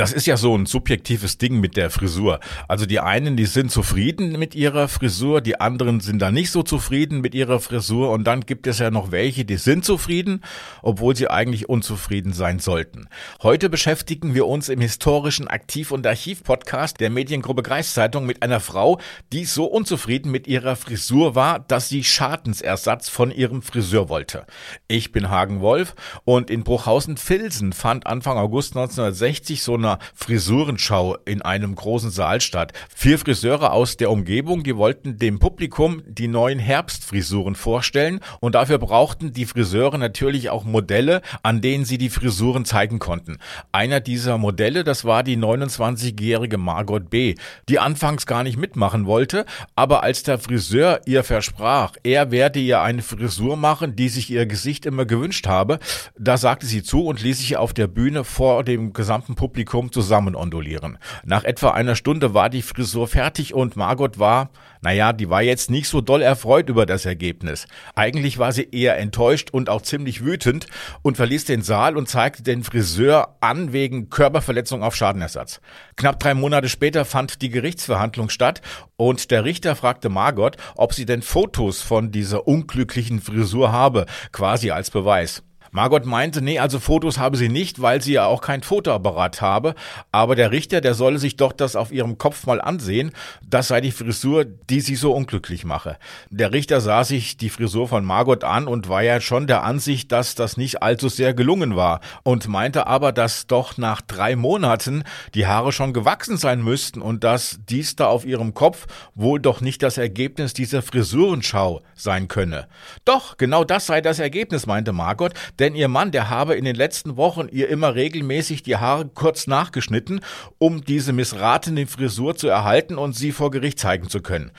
Das ist ja so ein subjektives Ding mit der Frisur. Also die einen, die sind zufrieden mit ihrer Frisur, die anderen sind da nicht so zufrieden mit ihrer Frisur und dann gibt es ja noch welche, die sind zufrieden, obwohl sie eigentlich unzufrieden sein sollten. Heute beschäftigen wir uns im historischen Aktiv- und Archiv-Podcast der Mediengruppe Kreiszeitung mit einer Frau, die so unzufrieden mit ihrer Frisur war, dass sie Schadensersatz von ihrem Friseur wollte. Ich bin Hagen Wolf und in Bruchhausen-Filsen fand Anfang August 1960 so eine einer Frisurenschau in einem großen Saal statt. Vier Friseure aus der Umgebung, die wollten dem Publikum die neuen Herbstfrisuren vorstellen und dafür brauchten die Friseure natürlich auch Modelle, an denen sie die Frisuren zeigen konnten. Einer dieser Modelle, das war die 29-jährige Margot B., die anfangs gar nicht mitmachen wollte, aber als der Friseur ihr versprach, er werde ihr eine Frisur machen, die sich ihr Gesicht immer gewünscht habe, da sagte sie zu und ließ sich auf der Bühne vor dem gesamten Publikum Publikum zusammen ondulieren. Nach etwa einer Stunde war die Frisur fertig und Margot war, naja, die war jetzt nicht so doll erfreut über das Ergebnis. Eigentlich war sie eher enttäuscht und auch ziemlich wütend und verließ den Saal und zeigte den Friseur an wegen Körperverletzung auf Schadenersatz. Knapp drei Monate später fand die Gerichtsverhandlung statt und der Richter fragte Margot, ob sie denn Fotos von dieser unglücklichen Frisur habe, quasi als Beweis. Margot meinte, nee, also Fotos habe sie nicht, weil sie ja auch kein Fotoapparat habe. Aber der Richter, der solle sich doch das auf ihrem Kopf mal ansehen. Das sei die Frisur, die sie so unglücklich mache. Der Richter sah sich die Frisur von Margot an und war ja schon der Ansicht, dass das nicht allzu sehr gelungen war. Und meinte aber, dass doch nach drei Monaten die Haare schon gewachsen sein müssten und dass dies da auf ihrem Kopf wohl doch nicht das Ergebnis dieser Frisurenschau sein könne. Doch, genau das sei das Ergebnis, meinte Margot denn ihr Mann, der habe in den letzten Wochen ihr immer regelmäßig die Haare kurz nachgeschnitten, um diese missratene Frisur zu erhalten und sie vor Gericht zeigen zu können.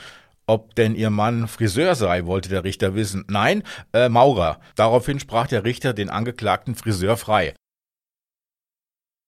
Ob denn ihr Mann Friseur sei, wollte der Richter wissen. Nein, äh, Maurer. Daraufhin sprach der Richter den angeklagten Friseur frei.